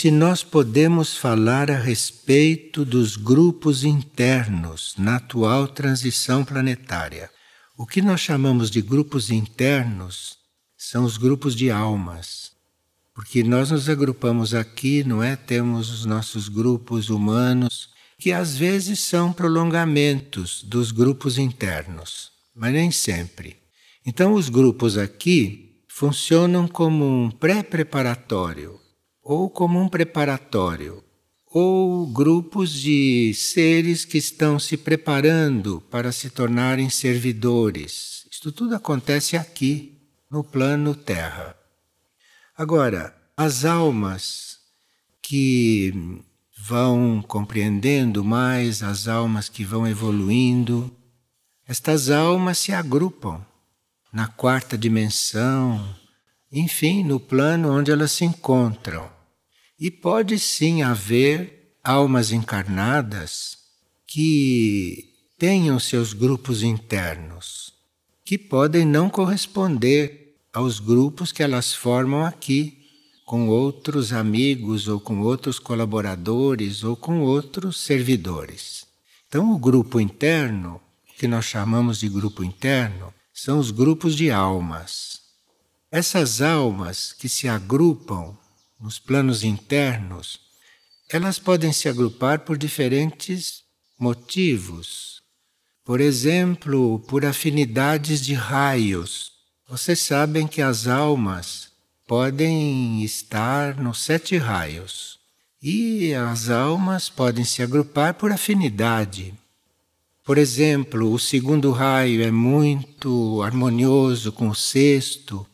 se nós podemos falar a respeito dos grupos internos na atual transição planetária. O que nós chamamos de grupos internos são os grupos de almas. Porque nós nos agrupamos aqui, não é? Temos os nossos grupos humanos, que às vezes são prolongamentos dos grupos internos, mas nem sempre. Então, os grupos aqui funcionam como um pré-preparatório ou como um preparatório, ou grupos de seres que estão se preparando para se tornarem servidores. Isto tudo acontece aqui, no plano Terra. Agora, as almas que vão compreendendo mais, as almas que vão evoluindo, estas almas se agrupam na quarta dimensão, enfim, no plano onde elas se encontram. E pode sim haver almas encarnadas que tenham seus grupos internos, que podem não corresponder aos grupos que elas formam aqui, com outros amigos ou com outros colaboradores ou com outros servidores. Então, o grupo interno, que nós chamamos de grupo interno, são os grupos de almas. Essas almas que se agrupam nos planos internos, elas podem se agrupar por diferentes motivos. Por exemplo, por afinidades de raios. Vocês sabem que as almas podem estar nos sete raios. E as almas podem se agrupar por afinidade. Por exemplo, o segundo raio é muito harmonioso com o sexto,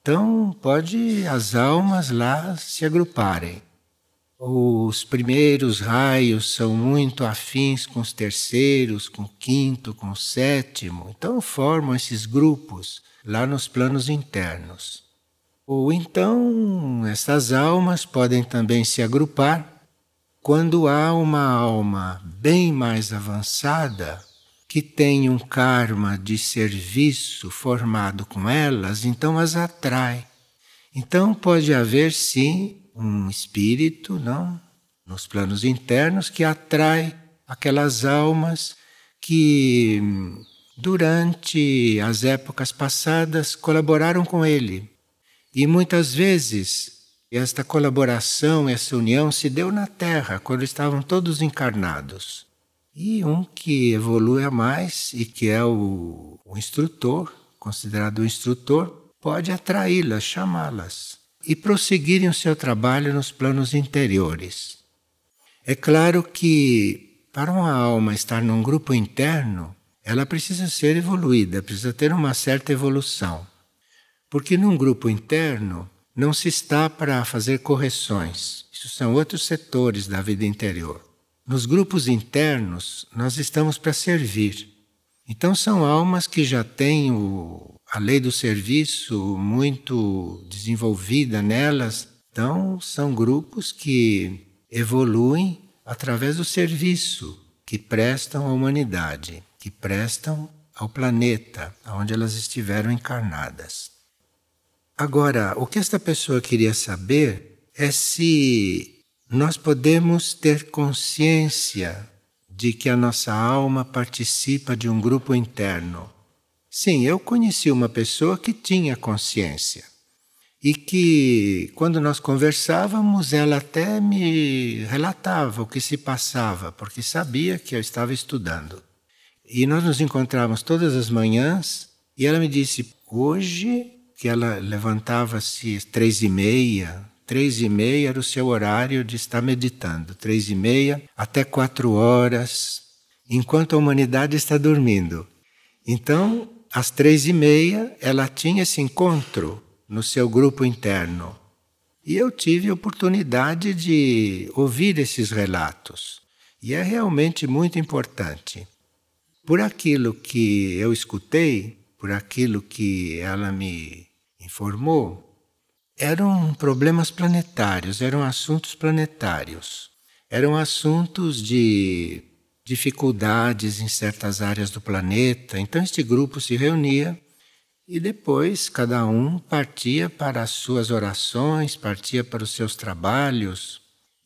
então, pode as almas lá se agruparem. Os primeiros raios são muito afins com os terceiros, com o quinto, com o sétimo. Então, formam esses grupos lá nos planos internos. Ou então, essas almas podem também se agrupar quando há uma alma bem mais avançada que tem um karma de serviço formado com elas, então as atrai. Então pode haver sim um espírito, não, nos planos internos que atrai aquelas almas que durante as épocas passadas colaboraram com ele. E muitas vezes esta colaboração, essa união se deu na Terra, quando estavam todos encarnados. E um que evolui a mais e que é o, o instrutor, considerado o instrutor, pode atraí-las, chamá-las e prosseguirem o seu trabalho nos planos interiores. É claro que para uma alma estar num grupo interno, ela precisa ser evoluída, precisa ter uma certa evolução. Porque num grupo interno não se está para fazer correções. Isso são outros setores da vida interior. Nos grupos internos, nós estamos para servir. Então, são almas que já têm o, a lei do serviço muito desenvolvida nelas. Então, são grupos que evoluem através do serviço que prestam à humanidade, que prestam ao planeta onde elas estiveram encarnadas. Agora, o que esta pessoa queria saber é se nós podemos ter consciência de que a nossa alma participa de um grupo interno. Sim, eu conheci uma pessoa que tinha consciência e que, quando nós conversávamos, ela até me relatava o que se passava, porque sabia que eu estava estudando. E nós nos encontrávamos todas as manhãs e ela me disse: hoje, que ela levantava-se três e meia, Três e meia era o seu horário de estar meditando. Três e meia até quatro horas, enquanto a humanidade está dormindo. Então, às três e meia, ela tinha esse encontro no seu grupo interno. E eu tive oportunidade de ouvir esses relatos. E é realmente muito importante. Por aquilo que eu escutei, por aquilo que ela me informou, eram problemas planetários, eram assuntos planetários, eram assuntos de dificuldades em certas áreas do planeta. Então, este grupo se reunia e depois cada um partia para as suas orações, partia para os seus trabalhos,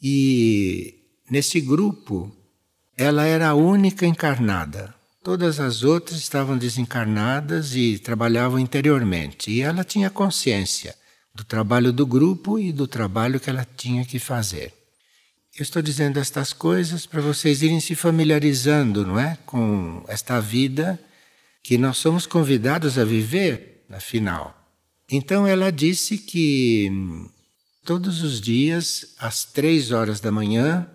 E nesse grupo, ela era a única encarnada. Todas as outras estavam desencarnadas e trabalhavam interiormente. E ela tinha consciência do trabalho do grupo e do trabalho que ela tinha que fazer. Eu estou dizendo estas coisas para vocês irem se familiarizando, não é, com esta vida que nós somos convidados a viver, afinal. Então ela disse que hum, todos os dias, às três horas da manhã,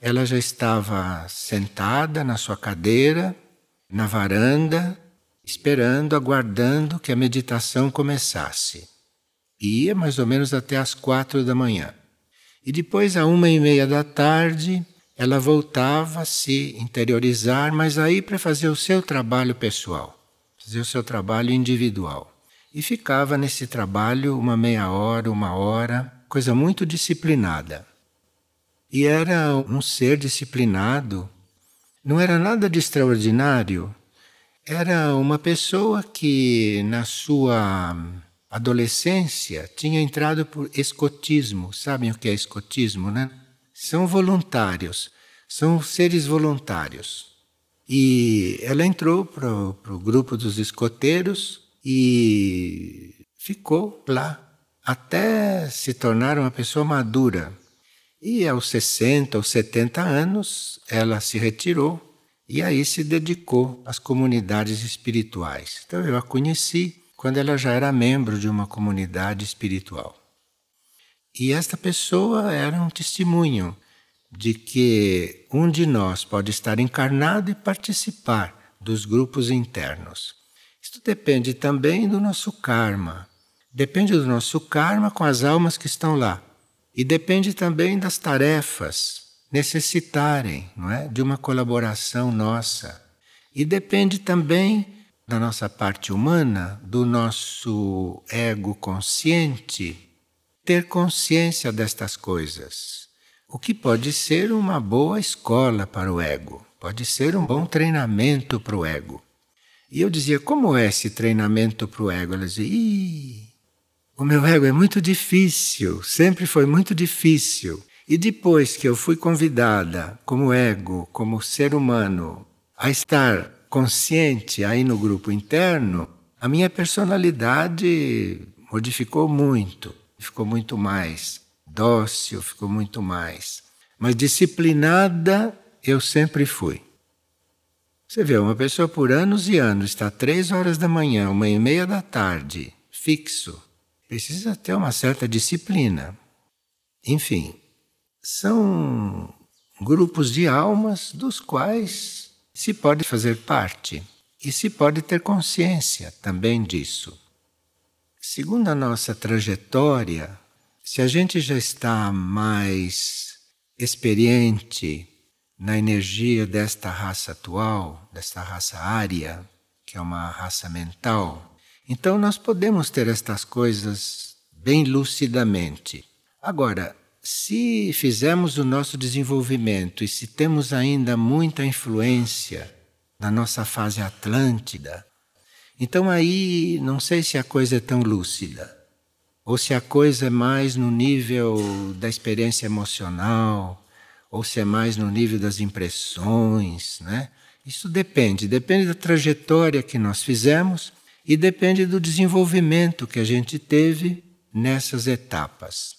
ela já estava sentada na sua cadeira, na varanda, esperando, aguardando que a meditação começasse. Ia mais ou menos até às quatro da manhã. E depois, à uma e meia da tarde, ela voltava a se interiorizar, mas aí para fazer o seu trabalho pessoal, fazer o seu trabalho individual. E ficava nesse trabalho uma meia hora, uma hora, coisa muito disciplinada. E era um ser disciplinado, não era nada de extraordinário, era uma pessoa que na sua adolescência tinha entrado por escotismo. Sabem o que é escotismo, né? São voluntários, são seres voluntários. E ela entrou para o grupo dos escoteiros e ficou lá até se tornar uma pessoa madura. E aos 60 ou 70 anos ela se retirou e aí se dedicou às comunidades espirituais. Então eu a conheci quando ela já era membro de uma comunidade espiritual. E esta pessoa era um testemunho de que um de nós pode estar encarnado e participar dos grupos internos. Isto depende também do nosso karma. Depende do nosso karma com as almas que estão lá. E depende também das tarefas necessitarem não é, de uma colaboração nossa. E depende também da nossa parte humana, do nosso ego consciente, ter consciência destas coisas. O que pode ser uma boa escola para o ego, pode ser um bom treinamento para o ego. E eu dizia, como é esse treinamento para o ego? Ela dizia, Ih, o meu ego é muito difícil, sempre foi muito difícil. E depois que eu fui convidada, como ego, como ser humano, a estar consciente aí no grupo interno, a minha personalidade modificou muito, ficou muito mais dócil, ficou muito mais. Mas disciplinada eu sempre fui. Você vê, uma pessoa por anos e anos está três horas da manhã, uma e meia da tarde, fixo. Precisa ter uma certa disciplina. Enfim, são grupos de almas dos quais se pode fazer parte e se pode ter consciência também disso. Segundo a nossa trajetória, se a gente já está mais experiente na energia desta raça atual, desta raça área, que é uma raça mental, então nós podemos ter estas coisas bem lucidamente. Agora, se fizermos o nosso desenvolvimento e se temos ainda muita influência na nossa fase atlântida, então aí não sei se a coisa é tão lúcida, ou se a coisa é mais no nível da experiência emocional, ou se é mais no nível das impressões, né? Isso depende, depende da trajetória que nós fizemos e depende do desenvolvimento que a gente teve nessas etapas.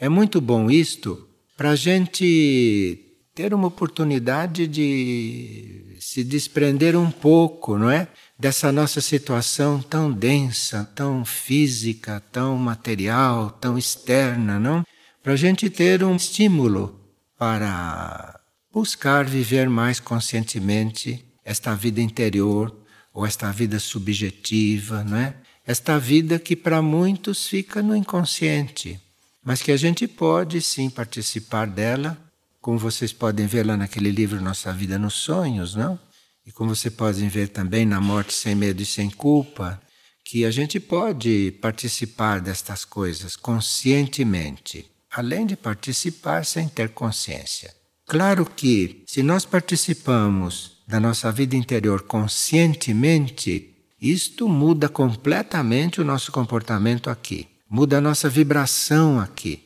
É muito bom isto para a gente ter uma oportunidade de se desprender um pouco, não é? Dessa nossa situação tão densa, tão física, tão material, tão externa, não? Para a gente ter um estímulo para buscar viver mais conscientemente esta vida interior ou esta vida subjetiva, não é? Esta vida que para muitos fica no inconsciente, mas que a gente pode sim participar dela, como vocês podem ver lá naquele livro Nossa Vida nos Sonhos, não? E como vocês podem ver também na Morte Sem Medo e Sem Culpa, que a gente pode participar destas coisas conscientemente além de participar sem ter consciência. Claro que, se nós participamos da nossa vida interior conscientemente, isto muda completamente o nosso comportamento aqui, muda a nossa vibração aqui.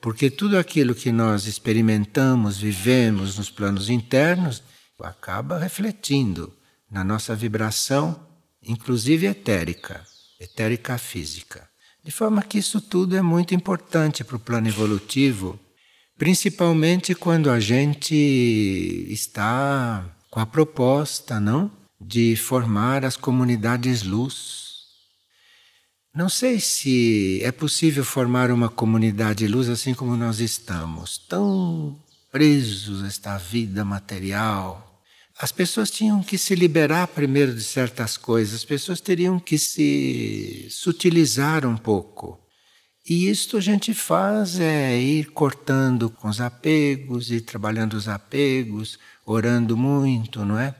Porque tudo aquilo que nós experimentamos, vivemos nos planos internos, acaba refletindo na nossa vibração, inclusive etérica, etérica física. De forma que isso tudo é muito importante para o plano evolutivo, principalmente quando a gente está com a proposta, não, de formar as comunidades luz. Não sei se é possível formar uma comunidade luz assim como nós estamos, tão presos a esta vida material, as pessoas tinham que se liberar primeiro de certas coisas, as pessoas teriam que se sutilizar um pouco. E isto a gente faz é ir cortando com os apegos, ir trabalhando os apegos, orando muito, não é?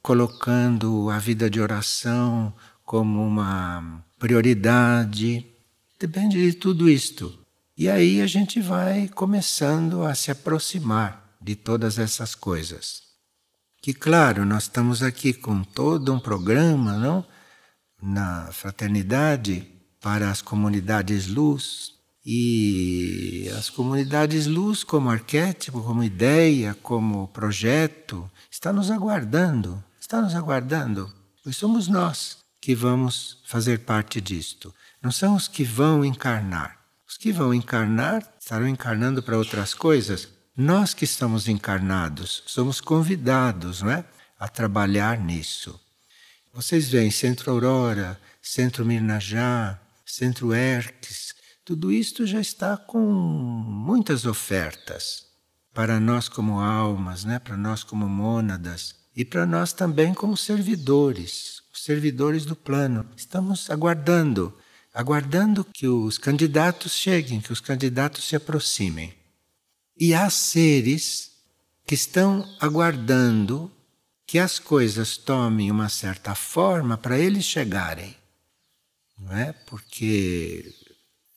Colocando a vida de oração como uma prioridade. Depende de tudo isto. E aí a gente vai começando a se aproximar de todas essas coisas que, claro, nós estamos aqui com todo um programa, não? Na fraternidade para as comunidades luz. E as comunidades luz, como arquétipo, como ideia, como projeto, está nos aguardando, está nos aguardando. Pois somos nós que vamos fazer parte disto. Não são os que vão encarnar. Os que vão encarnar estarão encarnando para outras coisas, nós que estamos encarnados somos convidados não é? a trabalhar nisso. Vocês veem Centro Aurora, Centro Mirnajá, Centro Erques, tudo isto já está com muitas ofertas para nós como almas, né? para nós como mônadas e para nós também como servidores, servidores do plano. Estamos aguardando, aguardando que os candidatos cheguem, que os candidatos se aproximem. E há seres que estão aguardando que as coisas tomem uma certa forma para eles chegarem. Não é? Porque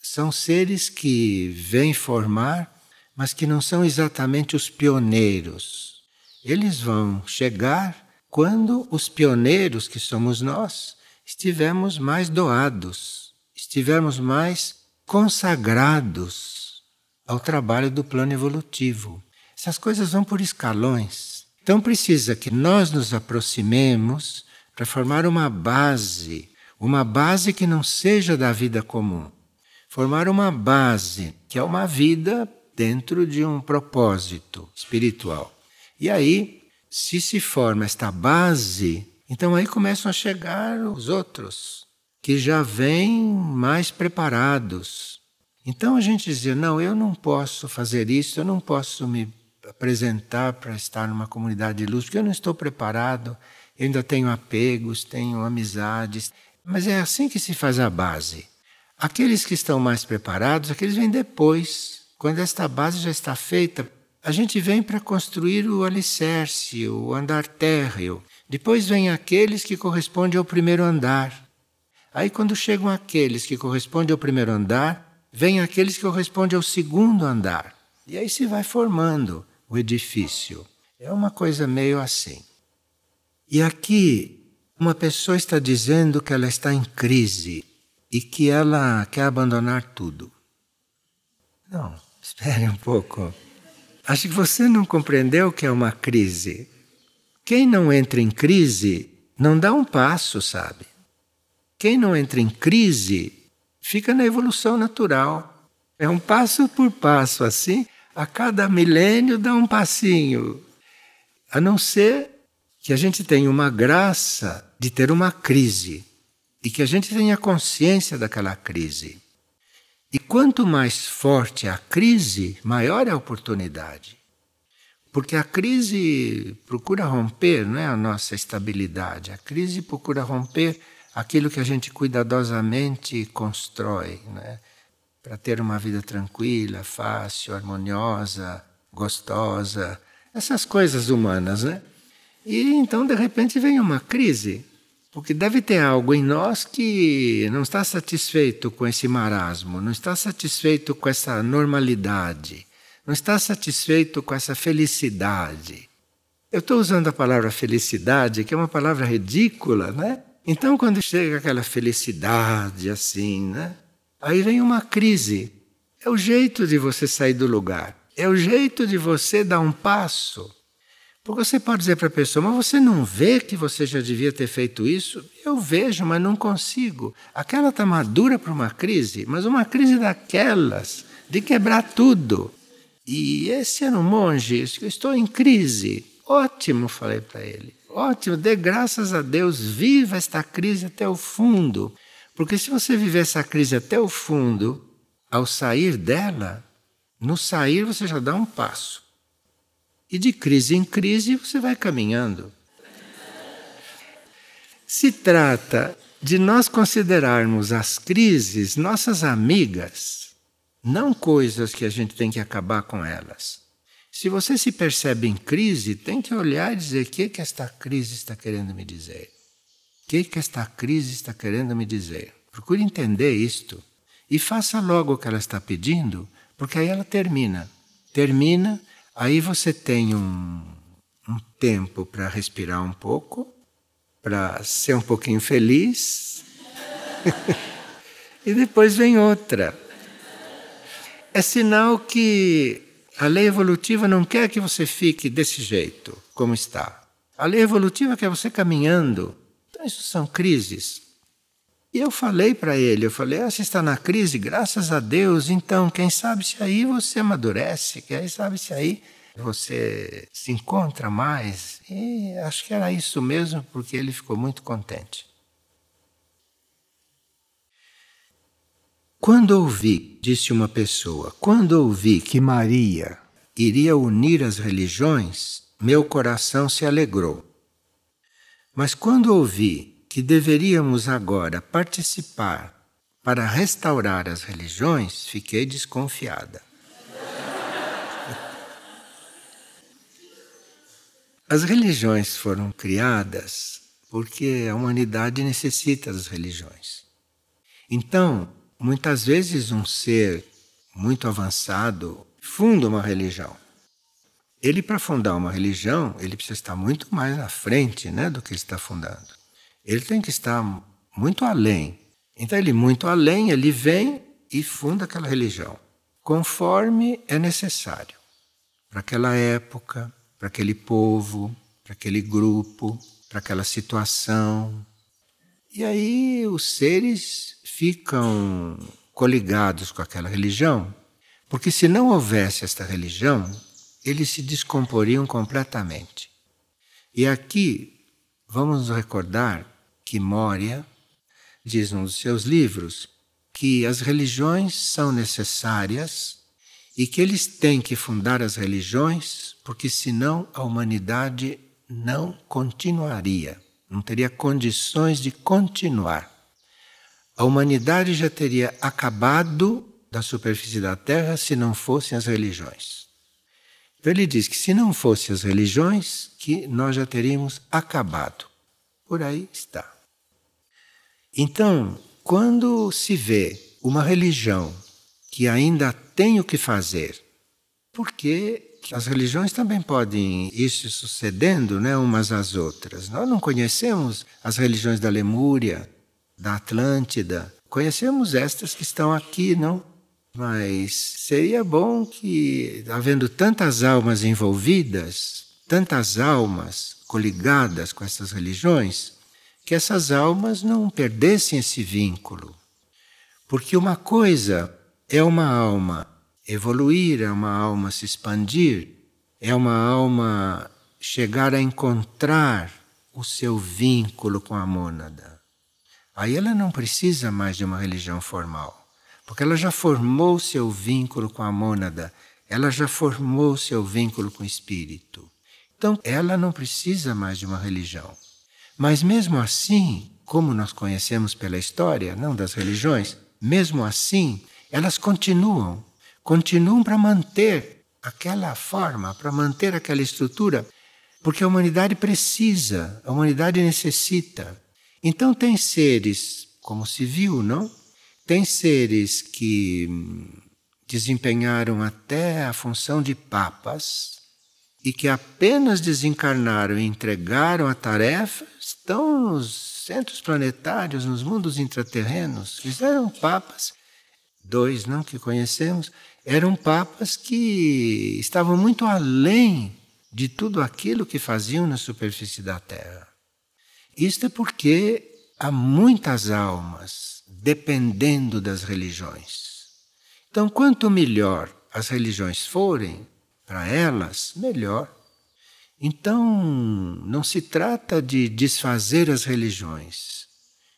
são seres que vêm formar, mas que não são exatamente os pioneiros. Eles vão chegar quando os pioneiros, que somos nós, estivermos mais doados, estivermos mais consagrados ao trabalho do plano evolutivo. Essas coisas vão por escalões. Então precisa que nós nos aproximemos para formar uma base, uma base que não seja da vida comum. Formar uma base que é uma vida dentro de um propósito espiritual. E aí, se se forma esta base, então aí começam a chegar os outros, que já vêm mais preparados, então a gente dizia: não, eu não posso fazer isso, eu não posso me apresentar para estar numa comunidade de luz, porque eu não estou preparado, eu ainda tenho apegos, tenho amizades. Mas é assim que se faz a base. Aqueles que estão mais preparados, aqueles vêm depois. Quando esta base já está feita, a gente vem para construir o alicerce, o andar térreo. Depois vem aqueles que correspondem ao primeiro andar. Aí, quando chegam aqueles que correspondem ao primeiro andar, vem aqueles que correspondem ao segundo andar. E aí se vai formando o edifício. É uma coisa meio assim. E aqui, uma pessoa está dizendo que ela está em crise e que ela quer abandonar tudo. Não, espere um pouco. Acho que você não compreendeu o que é uma crise. Quem não entra em crise não dá um passo, sabe? Quem não entra em crise fica na evolução natural. É um passo por passo assim, a cada milênio dá um passinho. A não ser que a gente tenha uma graça de ter uma crise e que a gente tenha consciência daquela crise. E quanto mais forte a crise, maior é a oportunidade. Porque a crise procura romper, não é a nossa estabilidade. A crise procura romper aquilo que a gente cuidadosamente constrói, né? para ter uma vida tranquila, fácil, harmoniosa, gostosa, essas coisas humanas, né? E então de repente vem uma crise, porque deve ter algo em nós que não está satisfeito com esse marasmo, não está satisfeito com essa normalidade, não está satisfeito com essa felicidade. Eu estou usando a palavra felicidade, que é uma palavra ridícula, né? Então, quando chega aquela felicidade assim, né? Aí vem uma crise. É o jeito de você sair do lugar. É o jeito de você dar um passo. Porque você pode dizer para a pessoa, mas você não vê que você já devia ter feito isso? Eu vejo, mas não consigo. Aquela está madura para uma crise, mas uma crise daquelas, de quebrar tudo. E esse era um monge, eu estou em crise. Ótimo, falei para ele. Ótimo, dê graças a Deus, viva esta crise até o fundo. Porque se você viver essa crise até o fundo, ao sair dela, no sair você já dá um passo. E de crise em crise você vai caminhando. Se trata de nós considerarmos as crises nossas amigas, não coisas que a gente tem que acabar com elas. Se você se percebe em crise, tem que olhar e dizer: o que, que esta crise está querendo me dizer? O que, que esta crise está querendo me dizer? Procure entender isto e faça logo o que ela está pedindo, porque aí ela termina. Termina Aí você tem um, um tempo para respirar um pouco, para ser um pouquinho feliz, e depois vem outra. É sinal que a lei evolutiva não quer que você fique desse jeito, como está. A lei evolutiva quer você caminhando. Então, isso são crises. E eu falei para ele, eu falei, ah, você está na crise, graças a Deus, então quem sabe se aí você amadurece, quem sabe se aí você se encontra mais. E acho que era isso mesmo, porque ele ficou muito contente. Quando ouvi, disse uma pessoa, quando ouvi que Maria iria unir as religiões, meu coração se alegrou. Mas quando ouvi que deveríamos agora participar para restaurar as religiões, fiquei desconfiada. As religiões foram criadas porque a humanidade necessita das religiões. Então, muitas vezes um ser muito avançado funda uma religião. Ele, para fundar uma religião, ele precisa estar muito mais à frente né, do que está fundando. Ele tem que estar muito além. Então, ele muito além, ele vem e funda aquela religião, conforme é necessário para aquela época, para aquele povo, para aquele grupo, para aquela situação. E aí os seres ficam coligados com aquela religião, porque se não houvesse esta religião, eles se descomporiam completamente. E aqui vamos recordar que Moria diz num dos seus livros que as religiões são necessárias e que eles têm que fundar as religiões, porque senão a humanidade não continuaria, não teria condições de continuar. A humanidade já teria acabado da superfície da Terra se não fossem as religiões. Então ele diz que se não fossem as religiões, que nós já teríamos acabado. Por aí está. Então, quando se vê uma religião que ainda tem o que fazer, porque as religiões também podem ir se sucedendo né, umas às outras. Nós não conhecemos as religiões da Lemúria, da Atlântida, conhecemos estas que estão aqui, não? Mas seria bom que, havendo tantas almas envolvidas, tantas almas coligadas com essas religiões, que essas almas não perdessem esse vínculo. Porque uma coisa é uma alma evoluir, é uma alma se expandir, é uma alma chegar a encontrar o seu vínculo com a mônada. Aí ela não precisa mais de uma religião formal, porque ela já formou seu vínculo com a mônada, ela já formou seu vínculo com o espírito. Então ela não precisa mais de uma religião. Mas mesmo assim, como nós conhecemos pela história, não das religiões, mesmo assim, elas continuam, continuam para manter aquela forma, para manter aquela estrutura, porque a humanidade precisa, a humanidade necessita. Então tem seres, como se viu, não? Tem seres que desempenharam até a função de papas e que apenas desencarnaram e entregaram a tarefa, estão nos centros planetários, nos mundos intraterrenos, fizeram papas dois não que conhecemos, eram papas que estavam muito além de tudo aquilo que faziam na superfície da Terra. Isto é porque há muitas almas dependendo das religiões. Então, quanto melhor as religiões forem para elas, melhor. Então, não se trata de desfazer as religiões,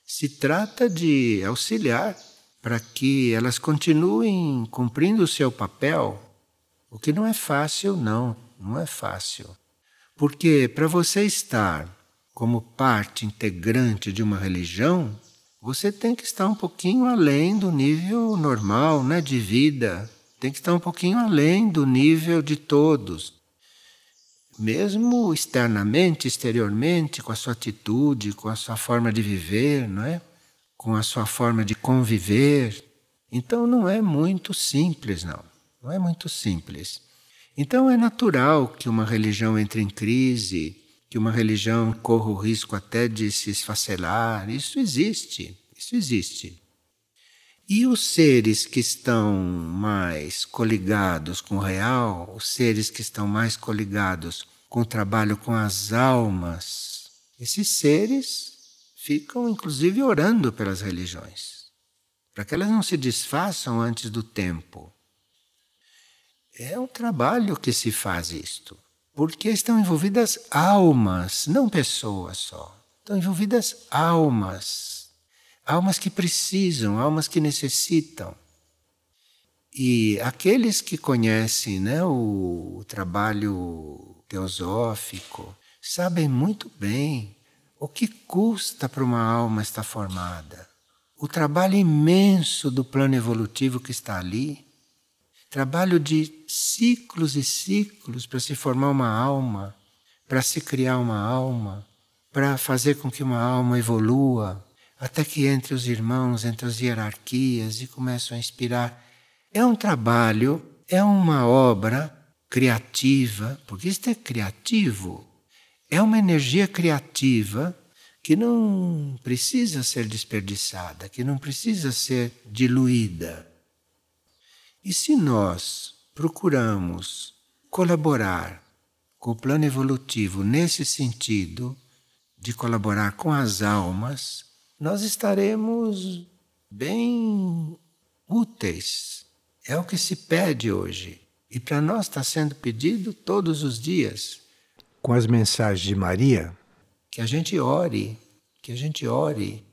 se trata de auxiliar para que elas continuem cumprindo o seu papel, o que não é fácil, não, não é fácil. Porque para você estar como parte integrante de uma religião, você tem que estar um pouquinho além do nível normal né, de vida, tem que estar um pouquinho além do nível de todos. Mesmo externamente, exteriormente, com a sua atitude, com a sua forma de viver, não é? com a sua forma de conviver. Então não é muito simples, não. Não é muito simples. Então é natural que uma religião entre em crise, que uma religião corra o risco até de se esfacelar. Isso existe, isso existe. E os seres que estão mais coligados com o real, os seres que estão mais coligados com o trabalho com as almas, esses seres ficam inclusive orando pelas religiões, para que elas não se desfaçam antes do tempo. É um trabalho que se faz isto, porque estão envolvidas almas, não pessoas só. Estão envolvidas almas, almas que precisam, almas que necessitam. E aqueles que conhecem né, o, o trabalho teosófico sabem muito bem o que custa para uma alma estar formada? O trabalho imenso do plano evolutivo que está ali. Trabalho de ciclos e ciclos para se formar uma alma, para se criar uma alma, para fazer com que uma alma evolua, até que entre os irmãos, entre as hierarquias e começam a inspirar. É um trabalho, é uma obra criativa, porque isto é criativo. É uma energia criativa que não precisa ser desperdiçada, que não precisa ser diluída. E se nós procuramos colaborar com o plano evolutivo nesse sentido, de colaborar com as almas, nós estaremos bem úteis. É o que se pede hoje. E para nós está sendo pedido todos os dias com as mensagens de Maria? Que a gente ore, que a gente ore.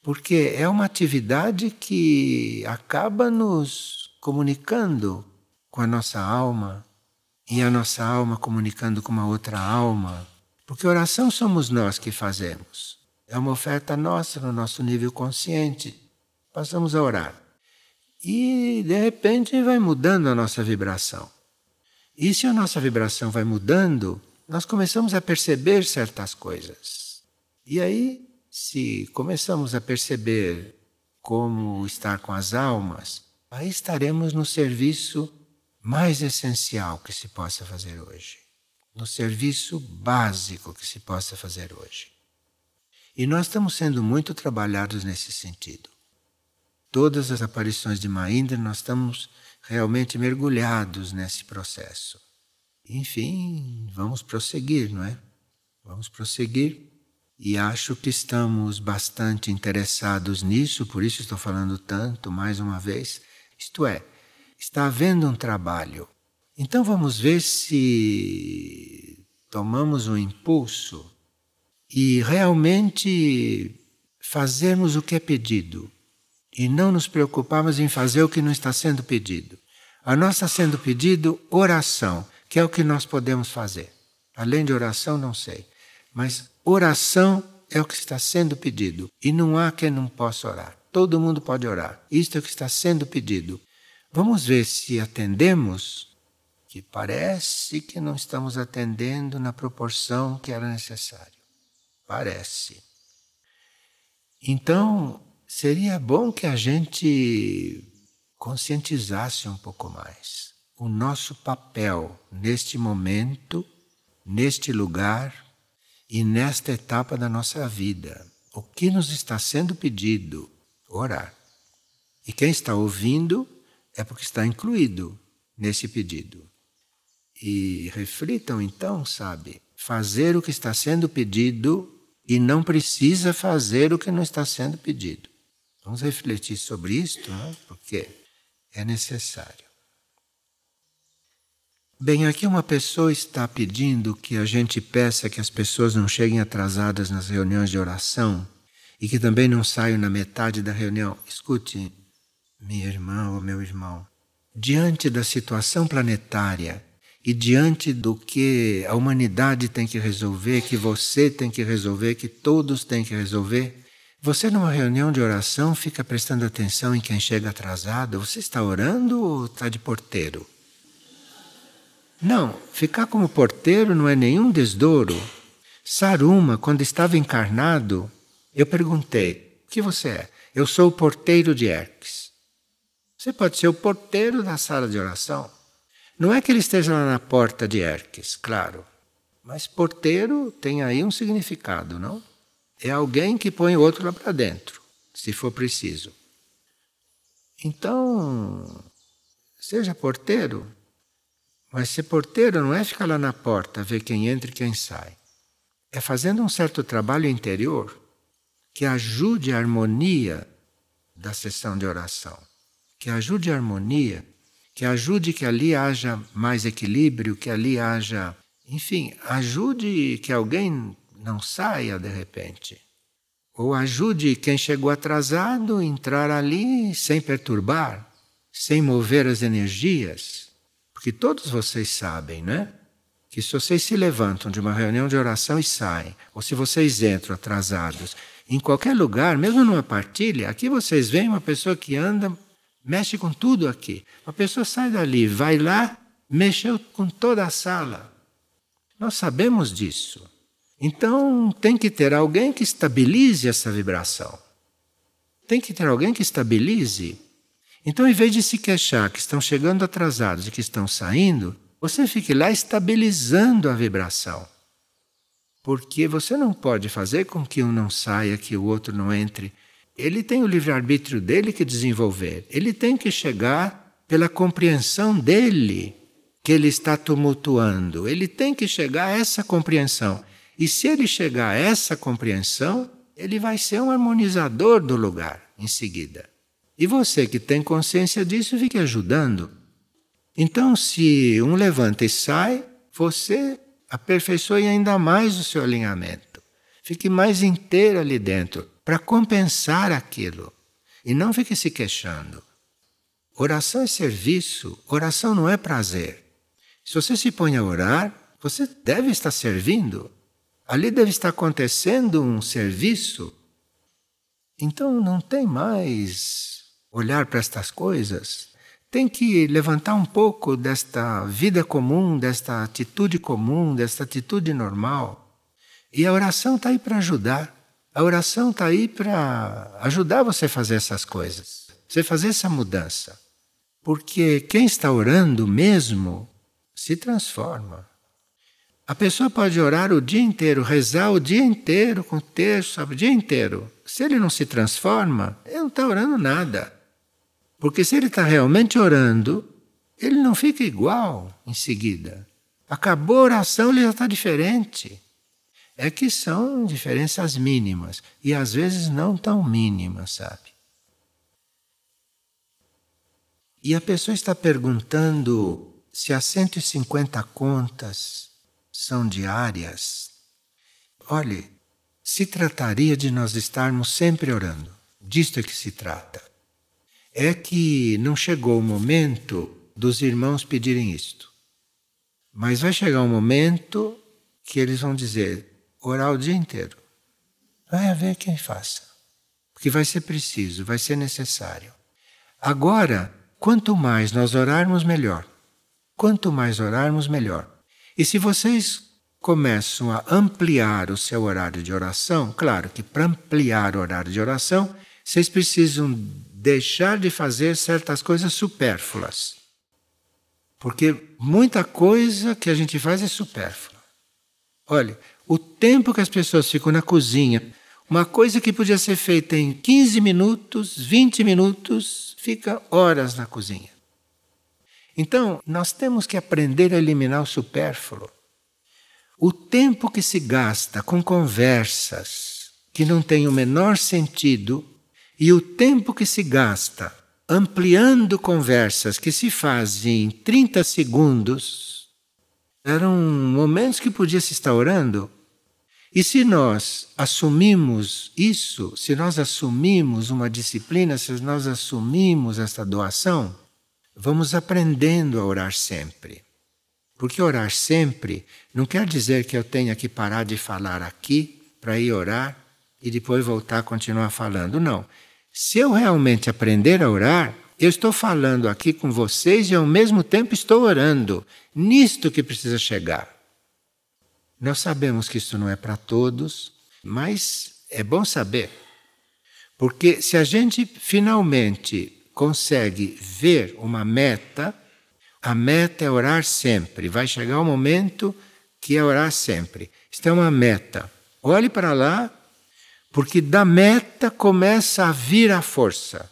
Porque é uma atividade que acaba nos comunicando com a nossa alma e a nossa alma comunicando com uma outra alma. Porque oração somos nós que fazemos. É uma oferta nossa no nosso nível consciente. Passamos a orar. E de repente vai mudando a nossa vibração. E se a nossa vibração vai mudando, nós começamos a perceber certas coisas. E aí, se começamos a perceber como estar com as almas, aí estaremos no serviço mais essencial que se possa fazer hoje, no serviço básico que se possa fazer hoje. E nós estamos sendo muito trabalhados nesse sentido. Todas as aparições de Maindra, nós estamos realmente mergulhados nesse processo. Enfim, vamos prosseguir, não é? Vamos prosseguir. E acho que estamos bastante interessados nisso, por isso estou falando tanto mais uma vez. Isto é, está havendo um trabalho. Então vamos ver se tomamos um impulso e realmente fazermos o que é pedido e não nos preocuparmos em fazer o que não está sendo pedido. A nós está sendo pedido oração que é o que nós podemos fazer. Além de oração, não sei. Mas oração é o que está sendo pedido. E não há quem não possa orar. Todo mundo pode orar. Isto é o que está sendo pedido. Vamos ver se atendemos, que parece que não estamos atendendo na proporção que era necessário. Parece. Então, seria bom que a gente conscientizasse um pouco mais o nosso papel neste momento, neste lugar e nesta etapa da nossa vida. O que nos está sendo pedido? Orar. E quem está ouvindo é porque está incluído nesse pedido. E reflitam então, sabe, fazer o que está sendo pedido e não precisa fazer o que não está sendo pedido. Vamos refletir sobre isto, né? porque é necessário. Bem, aqui uma pessoa está pedindo que a gente peça que as pessoas não cheguem atrasadas nas reuniões de oração e que também não saiam na metade da reunião. Escute, minha irmã ou meu irmão, diante da situação planetária e diante do que a humanidade tem que resolver, que você tem que resolver, que todos têm que resolver, você numa reunião de oração fica prestando atenção em quem chega atrasado? Você está orando ou está de porteiro? Não, ficar como porteiro não é nenhum desdouro. Saruma, quando estava encarnado, eu perguntei: o que você é? Eu sou o porteiro de Erques. Você pode ser o porteiro da sala de oração. Não é que ele esteja lá na porta de Erques, claro. Mas porteiro tem aí um significado, não? É alguém que põe o outro lá para dentro, se for preciso. Então, seja porteiro, mas ser porteiro não é ficar lá na porta, ver quem entra e quem sai. É fazendo um certo trabalho interior que ajude a harmonia da sessão de oração, que ajude a harmonia, que ajude que ali haja mais equilíbrio, que ali haja, enfim, ajude que alguém não saia de repente. Ou ajude quem chegou atrasado a entrar ali sem perturbar, sem mover as energias. Porque todos vocês sabem, né? Que se vocês se levantam de uma reunião de oração e saem, ou se vocês entram atrasados, em qualquer lugar, mesmo numa partilha, aqui vocês veem uma pessoa que anda, mexe com tudo aqui. Uma pessoa sai dali, vai lá, mexeu com toda a sala. Nós sabemos disso. Então tem que ter alguém que estabilize essa vibração. Tem que ter alguém que estabilize então, em vez de se queixar que estão chegando atrasados e que estão saindo, você fique lá estabilizando a vibração. Porque você não pode fazer com que um não saia, que o outro não entre. Ele tem o livre-arbítrio dele que desenvolver. Ele tem que chegar pela compreensão dele que ele está tumultuando. Ele tem que chegar a essa compreensão. E se ele chegar a essa compreensão, ele vai ser um harmonizador do lugar em seguida. E você que tem consciência disso, fique ajudando. Então, se um levanta e sai, você aperfeiçoe ainda mais o seu alinhamento. Fique mais inteiro ali dentro para compensar aquilo. E não fique se queixando. Oração é serviço, oração não é prazer. Se você se põe a orar, você deve estar servindo. Ali deve estar acontecendo um serviço. Então não tem mais olhar para estas coisas, tem que levantar um pouco desta vida comum, desta atitude comum, desta atitude normal. E a oração está aí para ajudar. A oração está aí para ajudar você a fazer essas coisas, você fazer essa mudança. Porque quem está orando mesmo se transforma. A pessoa pode orar o dia inteiro, rezar o dia inteiro com texto, sabe, o dia inteiro. Se ele não se transforma, ele não está orando nada. Porque se ele está realmente orando, ele não fica igual em seguida. Acabou a oração, ele já está diferente. É que são diferenças mínimas e às vezes não tão mínimas, sabe? E a pessoa está perguntando se as 150 contas são diárias. Olhe, se trataria de nós estarmos sempre orando. Disto é que se trata é que não chegou o momento dos irmãos pedirem isto. Mas vai chegar um momento que eles vão dizer: orar o dia inteiro. Vai haver quem faça. Porque vai ser preciso, vai ser necessário. Agora, quanto mais nós orarmos, melhor. Quanto mais orarmos, melhor. E se vocês começam a ampliar o seu horário de oração, claro que para ampliar o horário de oração, vocês precisam deixar de fazer certas coisas supérfluas. Porque muita coisa que a gente faz é supérflua. Olha, o tempo que as pessoas ficam na cozinha, Uma coisa que podia ser feita em 15 minutos, 20 minutos, fica horas na cozinha. Então, nós temos que aprender a eliminar o supérfluo. O tempo que se gasta com conversas que não têm o menor sentido e o tempo que se gasta ampliando conversas que se fazem em 30 segundos eram momentos que podia se estar orando. E se nós assumimos isso, se nós assumimos uma disciplina, se nós assumimos esta doação, vamos aprendendo a orar sempre. Porque orar sempre não quer dizer que eu tenha que parar de falar aqui para ir orar e depois voltar a continuar falando. Não. Se eu realmente aprender a orar, eu estou falando aqui com vocês e ao mesmo tempo estou orando. Nisto que precisa chegar. Nós sabemos que isso não é para todos, mas é bom saber. Porque se a gente finalmente consegue ver uma meta, a meta é orar sempre. Vai chegar o um momento que é orar sempre. Isto é uma meta. Olhe para lá, porque da meta começa a vir a força.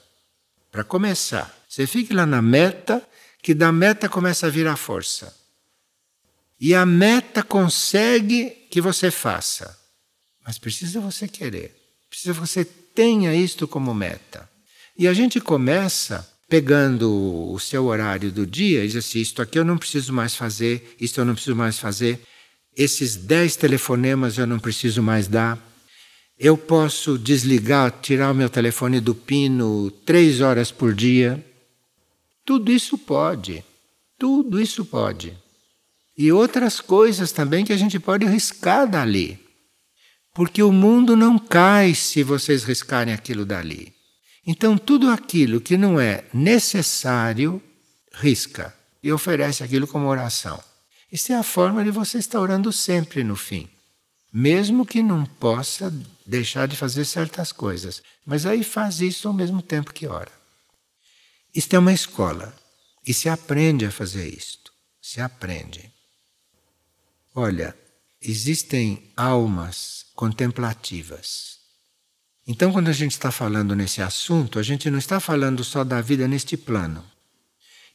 Para começar, você fique lá na meta, que da meta começa a vir a força. E a meta consegue que você faça. Mas precisa você querer. Precisa você tenha isto como meta. E a gente começa pegando o seu horário do dia e diz assim: isto aqui eu não preciso mais fazer, isto eu não preciso mais fazer, esses dez telefonemas eu não preciso mais dar. Eu posso desligar, tirar o meu telefone do pino três horas por dia. Tudo isso pode. Tudo isso pode. E outras coisas também que a gente pode riscar dali. Porque o mundo não cai se vocês riscarem aquilo dali. Então, tudo aquilo que não é necessário, risca e oferece aquilo como oração. Isso é a forma de você estar orando sempre no fim. Mesmo que não possa deixar de fazer certas coisas. Mas aí faz isso ao mesmo tempo que ora. Isto é uma escola. E se aprende a fazer isto. Se aprende. Olha, existem almas contemplativas. Então, quando a gente está falando nesse assunto, a gente não está falando só da vida neste plano.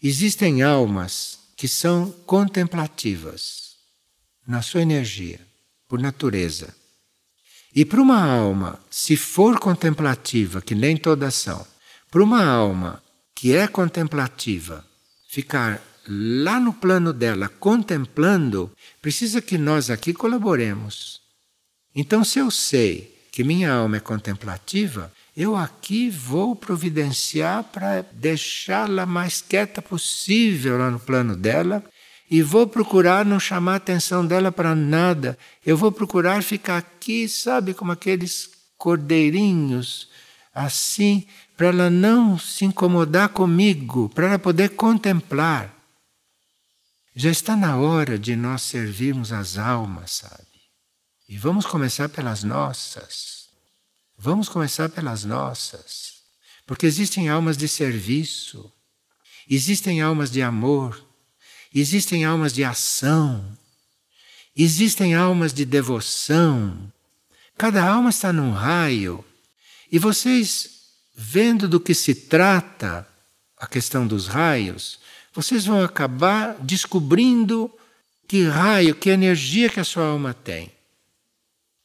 Existem almas que são contemplativas na sua energia, por natureza. E para uma alma, se for contemplativa, que nem todas são, para uma alma que é contemplativa, ficar lá no plano dela contemplando, precisa que nós aqui colaboremos. Então, se eu sei que minha alma é contemplativa, eu aqui vou providenciar para deixá-la mais quieta possível lá no plano dela e vou procurar não chamar a atenção dela para nada. Eu vou procurar ficar aqui, sabe, como aqueles cordeirinhos, assim, para ela não se incomodar comigo, para ela poder contemplar. Já está na hora de nós servirmos as almas, sabe? E vamos começar pelas nossas. Vamos começar pelas nossas. Porque existem almas de serviço, existem almas de amor, existem almas de ação, existem almas de devoção. Cada alma está num raio. E vocês, vendo do que se trata a questão dos raios, vocês vão acabar descobrindo que raio, que energia que a sua alma tem.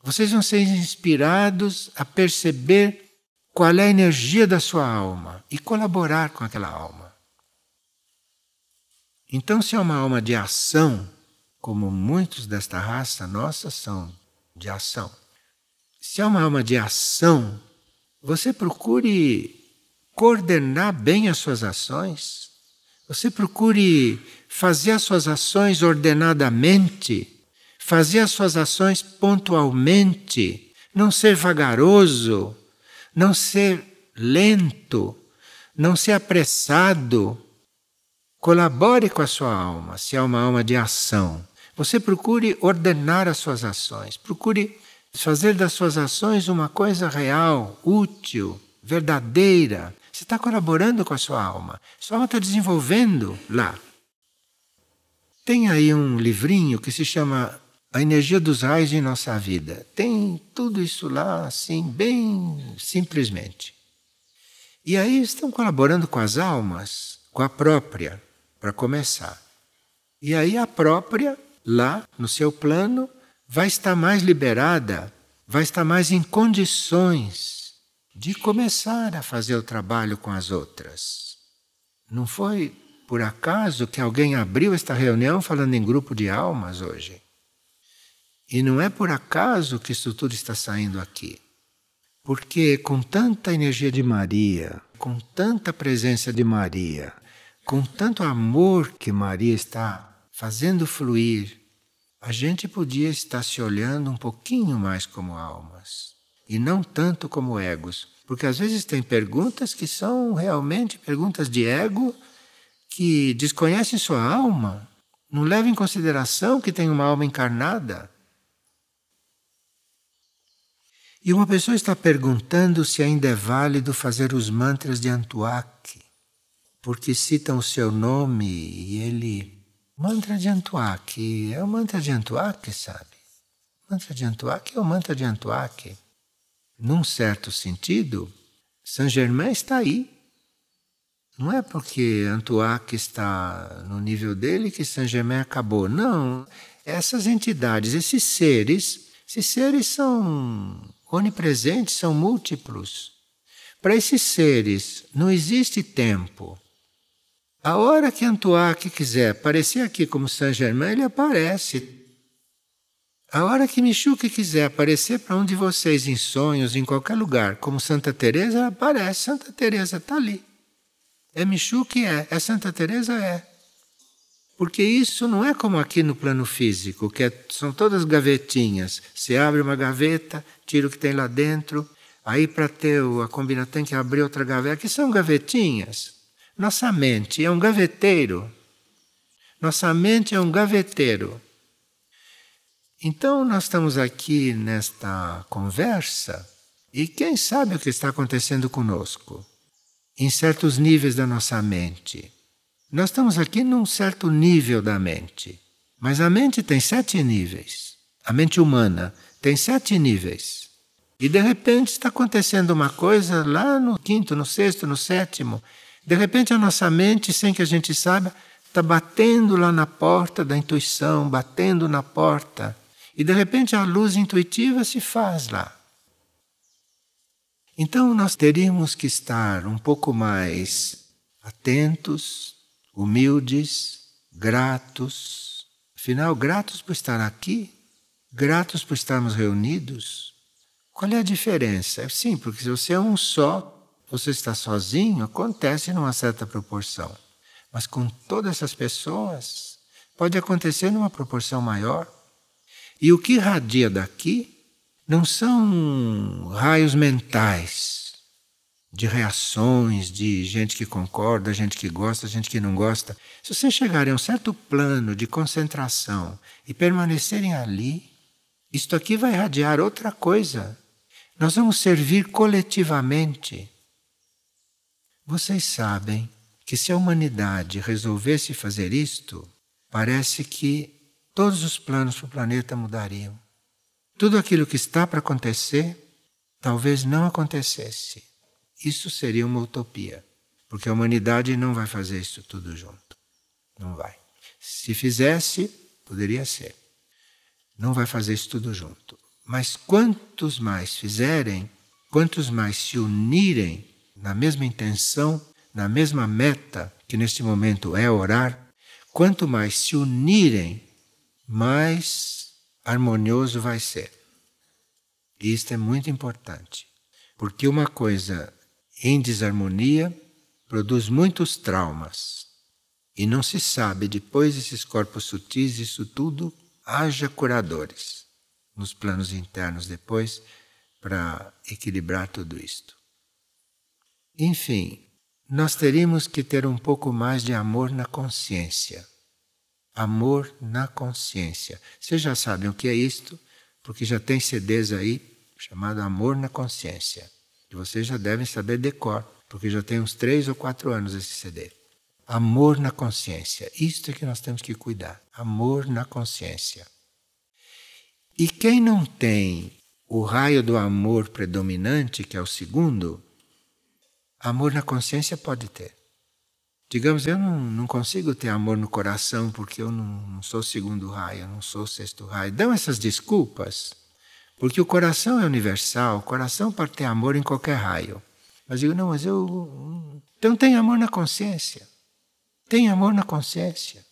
Vocês vão ser inspirados a perceber qual é a energia da sua alma e colaborar com aquela alma. Então, se é uma alma de ação, como muitos desta raça nossa são de ação, se é uma alma de ação, você procure coordenar bem as suas ações, você procure fazer as suas ações ordenadamente fazer as suas ações pontualmente, não ser vagaroso, não ser lento, não ser apressado. Colabore com a sua alma, se é uma alma de ação. Você procure ordenar as suas ações, procure fazer das suas ações uma coisa real, útil, verdadeira. Você está colaborando com a sua alma. Sua alma está desenvolvendo lá. Tem aí um livrinho que se chama a energia dos raios em nossa vida. Tem tudo isso lá, assim, bem simplesmente. E aí estão colaborando com as almas, com a própria, para começar. E aí a própria, lá no seu plano, vai estar mais liberada, vai estar mais em condições de começar a fazer o trabalho com as outras. Não foi por acaso que alguém abriu esta reunião falando em grupo de almas hoje. E não é por acaso que isso tudo está saindo aqui. Porque com tanta energia de Maria, com tanta presença de Maria, com tanto amor que Maria está fazendo fluir, a gente podia estar se olhando um pouquinho mais como almas e não tanto como egos. Porque às vezes tem perguntas que são realmente perguntas de ego que desconhecem sua alma, não levam em consideração que tem uma alma encarnada. E uma pessoa está perguntando se ainda é válido fazer os mantras de Antuak, porque citam o seu nome e ele. Mantra de Antuak, é o mantra de Antuak, sabe? Mantra de Antuak é o mantra de Antuak. Num certo sentido, Saint Germain está aí. Não é porque Antuak está no nível dele que Saint Germain acabou. Não. Essas entidades, esses seres, esses seres são onipresentes, são múltiplos. Para esses seres não existe tempo. A hora que Antoine quiser aparecer aqui como Saint Germain, ele aparece. A hora que Michuque quiser aparecer para um de vocês em sonhos, em qualquer lugar, como Santa Teresa, ela aparece. Santa Teresa está ali. É Michuque? É. É Santa Teresa? É. Porque isso não é como aqui no plano físico, que é, são todas gavetinhas. Você abre uma gaveta, tira o que tem lá dentro, aí para ter a combinação tem que abrir outra gaveta. Aqui são gavetinhas. Nossa mente é um gaveteiro. Nossa mente é um gaveteiro. Então nós estamos aqui nesta conversa e quem sabe o que está acontecendo conosco em certos níveis da nossa mente. Nós estamos aqui num certo nível da mente, mas a mente tem sete níveis. A mente humana tem sete níveis. E de repente está acontecendo uma coisa lá no quinto, no sexto, no sétimo. De repente a nossa mente, sem que a gente saiba, está batendo lá na porta da intuição, batendo na porta. E de repente a luz intuitiva se faz lá. Então nós teríamos que estar um pouco mais atentos, humildes, gratos. Afinal, gratos por estar aqui, gratos por estarmos reunidos. Qual é a diferença? Sim, porque se você é um só, você está sozinho, acontece numa certa proporção. Mas com todas essas pessoas, pode acontecer numa proporção maior. E o que radia daqui não são raios mentais de reações, de gente que concorda, gente que gosta, gente que não gosta. Se vocês chegarem a um certo plano de concentração e permanecerem ali, isto aqui vai irradiar outra coisa. Nós vamos servir coletivamente. Vocês sabem que se a humanidade resolvesse fazer isto, parece que todos os planos para o planeta mudariam. Tudo aquilo que está para acontecer talvez não acontecesse. Isso seria uma utopia, porque a humanidade não vai fazer isso tudo junto. Não vai. Se fizesse, poderia ser. Não vai fazer isso tudo junto. Mas quantos mais fizerem, quantos mais se unirem na mesma intenção, na mesma meta, que neste momento é orar, quanto mais se unirem, mais harmonioso vai ser. E isto é muito importante, porque uma coisa em desarmonia produz muitos traumas. E não se sabe, depois desses corpos sutis, isso tudo, haja curadores nos planos internos depois para equilibrar tudo isto. Enfim, nós teríamos que ter um pouco mais de amor na consciência. Amor na consciência. Vocês já sabem o que é isto, porque já tem CDs aí chamado Amor na Consciência que vocês já devem saber decor, porque já tem uns três ou quatro anos esse CD. Amor na consciência. Isto é que nós temos que cuidar. Amor na consciência. E quem não tem o raio do amor predominante, que é o segundo, amor na consciência pode ter. Digamos, eu não, não consigo ter amor no coração porque eu não, não sou segundo raio, eu não sou sexto raio. Dão essas desculpas, porque o coração é universal, o coração pode ter amor em qualquer raio. Mas digo, não, mas eu. Então tem amor na consciência. Tem amor na consciência.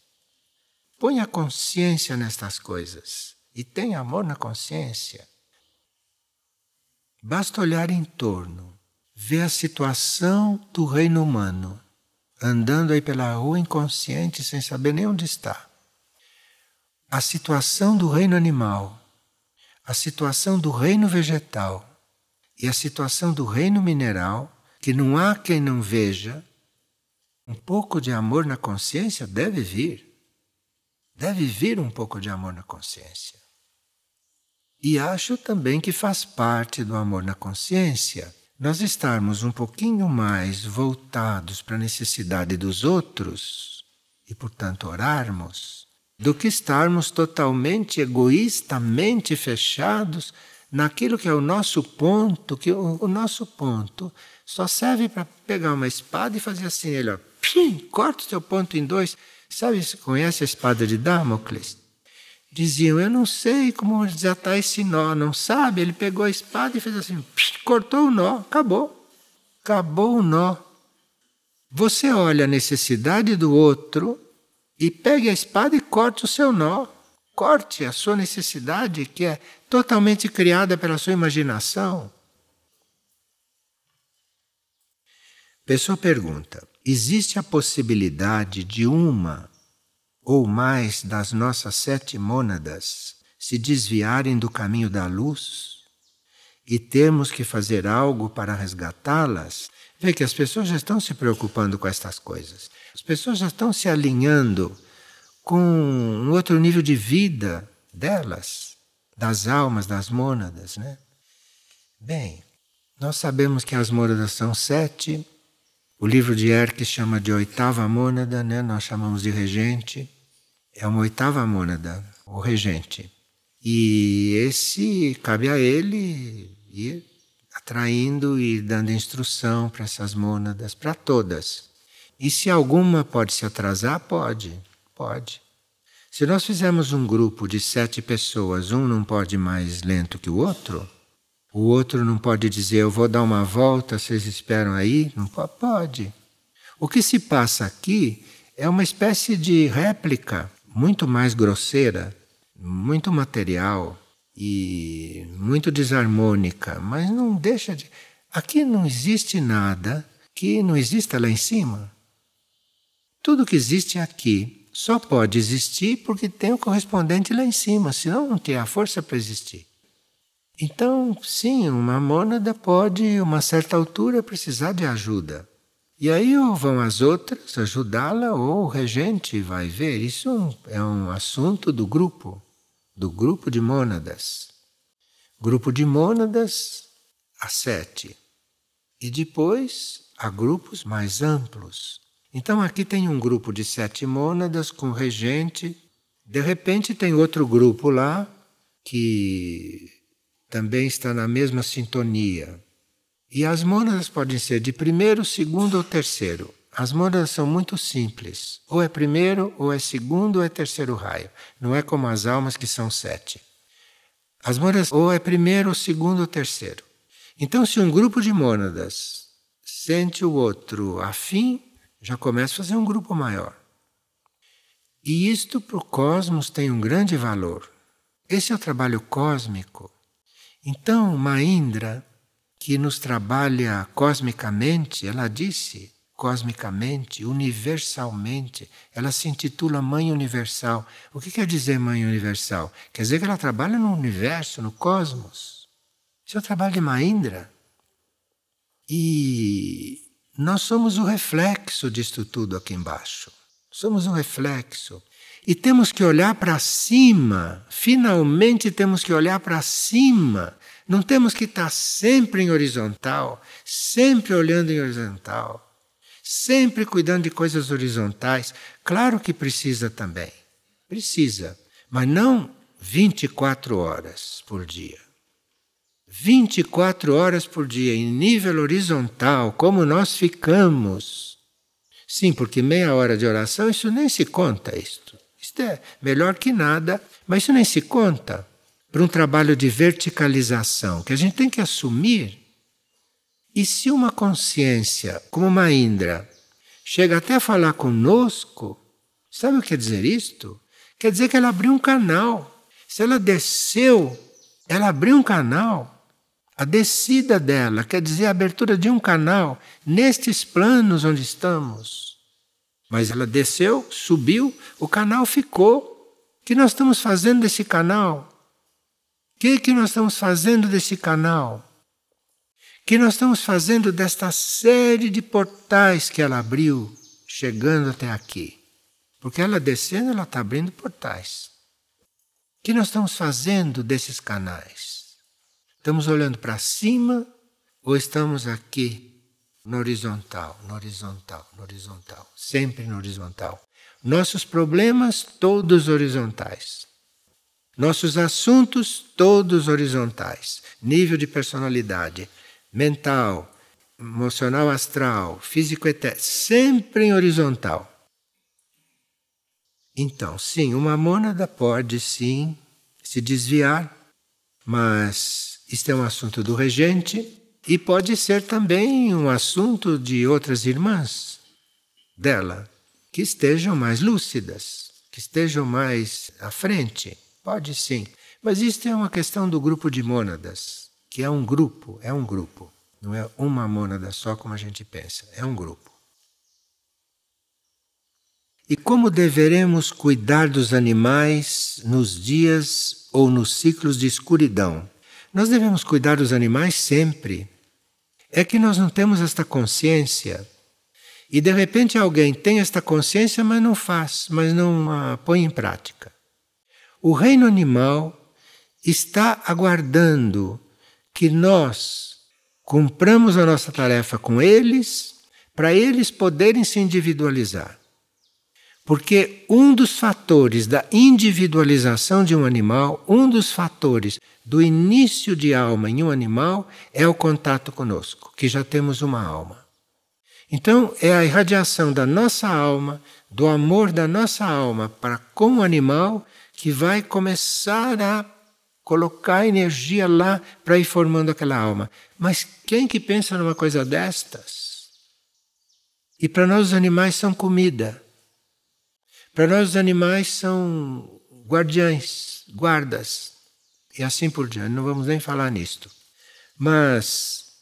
Põe a consciência nestas coisas. E tem amor na consciência. Basta olhar em torno, ver a situação do reino humano, andando aí pela rua inconsciente sem saber nem onde está. A situação do reino animal, a situação do reino vegetal e a situação do reino mineral, que não há quem não veja, um pouco de amor na consciência deve vir. Deve vir um pouco de amor na consciência. E acho também que faz parte do amor na consciência nós estarmos um pouquinho mais voltados para a necessidade dos outros e, portanto, orarmos, do que estarmos totalmente egoístamente fechados naquilo que é o nosso ponto, que o, o nosso ponto só serve para pegar uma espada e fazer assim, ele, ó, pim, corta o seu ponto em dois. Sabe, conhece a espada de Damocles? Diziam, eu não sei como desatar esse nó, não sabe? Ele pegou a espada e fez assim, pim, cortou o nó, acabou. Acabou o nó. Você olha a necessidade do outro e pegue a espada e corte o seu nó. Corte a sua necessidade, que é totalmente criada pela sua imaginação. Pessoa pergunta: existe a possibilidade de uma ou mais das nossas sete mônadas se desviarem do caminho da luz e temos que fazer algo para resgatá-las? Vê que as pessoas já estão se preocupando com estas coisas. As pessoas já estão se alinhando com um outro nível de vida delas das almas, das mônadas, né? Bem, nós sabemos que as mônadas são sete. O livro de Erck chama de oitava mônada, né? Nós chamamos de regente. É uma oitava mônada, o regente. E esse cabe a ele ir atraindo e dando instrução para essas mônadas, para todas. E se alguma pode se atrasar, pode, pode. Se nós fizermos um grupo de sete pessoas, um não pode mais lento que o outro, o outro não pode dizer eu vou dar uma volta, vocês esperam aí? Não pode. O que se passa aqui é uma espécie de réplica muito mais grosseira, muito material e muito desarmônica, mas não deixa de. Aqui não existe nada que não exista lá em cima. Tudo que existe aqui só pode existir porque tem o correspondente lá em cima, senão não tem a força para existir. Então, sim, uma mônada pode, a uma certa altura, precisar de ajuda. E aí ou vão as outras ajudá-la ou o regente vai ver. Isso é um assunto do grupo, do grupo de mônadas. Grupo de mônadas, a sete. E depois há grupos mais amplos. Então aqui tem um grupo de sete mônadas com regente. De repente tem outro grupo lá que também está na mesma sintonia. E as mônadas podem ser de primeiro, segundo ou terceiro. As mônadas são muito simples. Ou é primeiro, ou é segundo, ou é terceiro raio. Não é como as almas que são sete. As mônadas ou é primeiro, ou segundo, ou terceiro. Então, se um grupo de mônadas sente o outro afim, já começa a fazer um grupo maior. E isto para o cosmos tem um grande valor. Esse é o trabalho cósmico. Então, Maindra, que nos trabalha cosmicamente, ela disse cosmicamente, universalmente, ela se intitula Mãe Universal. O que quer dizer Mãe Universal? Quer dizer que ela trabalha no universo, no cosmos. Esse é o trabalho de Maindra. E nós somos o reflexo disto tudo aqui embaixo. Somos um reflexo. E temos que olhar para cima, finalmente temos que olhar para cima. Não temos que estar sempre em horizontal, sempre olhando em horizontal, sempre cuidando de coisas horizontais. Claro que precisa também, precisa, mas não 24 horas por dia. 24 horas por dia em nível horizontal, como nós ficamos. Sim, porque meia hora de oração, isso nem se conta isto. Isto é melhor que nada, mas isso nem se conta para um trabalho de verticalização que a gente tem que assumir. E se uma consciência como uma Indra chega até a falar conosco, sabe o que quer dizer isto? Quer dizer que ela abriu um canal. Se ela desceu, ela abriu um canal. A descida dela quer dizer a abertura de um canal nestes planos onde estamos. Mas ela desceu, subiu, o canal ficou. O que nós estamos fazendo desse canal? O que, que nós estamos fazendo desse canal? O que nós estamos fazendo desta série de portais que ela abriu, chegando até aqui? Porque ela descendo, ela está abrindo portais. O que nós estamos fazendo desses canais? Estamos olhando para cima ou estamos aqui no horizontal, no horizontal, no horizontal, sempre no horizontal? Nossos problemas todos horizontais. Nossos assuntos todos horizontais, nível de personalidade, mental, emocional astral, físico etéreo, sempre em horizontal. Então, sim, uma mônada pode sim se desviar, mas isto é um assunto do regente e pode ser também um assunto de outras irmãs dela, que estejam mais lúcidas, que estejam mais à frente. Pode sim. Mas isto é uma questão do grupo de mônadas, que é um grupo, é um grupo. Não é uma mônada só como a gente pensa, é um grupo. E como deveremos cuidar dos animais nos dias ou nos ciclos de escuridão? Nós devemos cuidar dos animais sempre. É que nós não temos esta consciência. E de repente alguém tem esta consciência, mas não faz, mas não a põe em prática. O reino animal está aguardando que nós cumpramos a nossa tarefa com eles, para eles poderem se individualizar. Porque um dos fatores da individualização de um animal, um dos fatores do início de alma em um animal é o contato conosco, que já temos uma alma. Então, é a irradiação da nossa alma, do amor da nossa alma para com o animal, que vai começar a colocar energia lá para ir formando aquela alma. Mas quem que pensa numa coisa destas? E para nós os animais são comida. Para nós os animais são guardiães, guardas e assim por diante. Não vamos nem falar nisto. Mas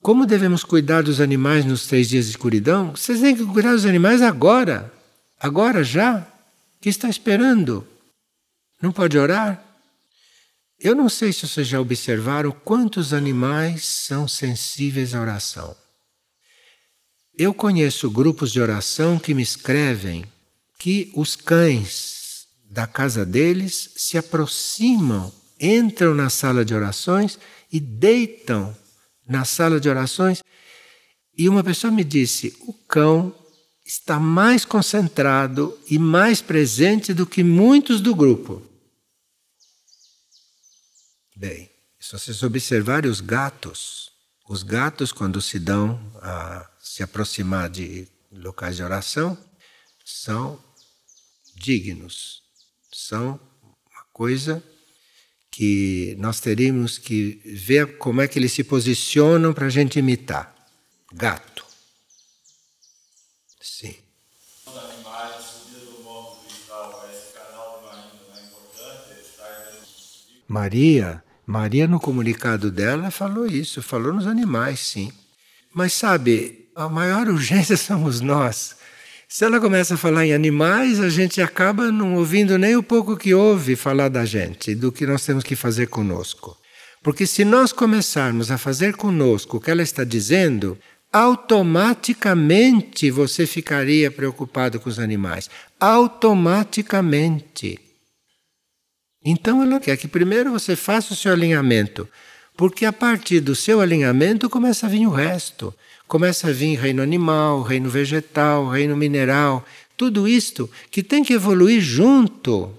como devemos cuidar dos animais nos três dias de escuridão? Vocês têm que cuidar dos animais agora. Agora já. O que está esperando? Não pode orar? Eu não sei se vocês já observaram quantos animais são sensíveis à oração. Eu conheço grupos de oração que me escrevem que os cães da casa deles se aproximam, entram na sala de orações e deitam na sala de orações. E uma pessoa me disse: o cão está mais concentrado e mais presente do que muitos do grupo. Bem, se vocês observarem os gatos, os gatos, quando se dão a se aproximar de locais de oração, são dignos, são uma coisa que nós teríamos que ver como é que eles se posicionam para a gente imitar. Gato. Sim. Maria Maria, no comunicado dela, falou isso, falou nos animais, sim. Mas sabe, a maior urgência somos nós. Se ela começa a falar em animais, a gente acaba não ouvindo nem o pouco que ouve falar da gente, do que nós temos que fazer conosco. Porque se nós começarmos a fazer conosco o que ela está dizendo, automaticamente você ficaria preocupado com os animais. Automaticamente. Então ela quer que primeiro você faça o seu alinhamento, porque a partir do seu alinhamento começa a vir o resto. Começa a vir reino animal, reino vegetal, reino mineral, tudo isto que tem que evoluir junto.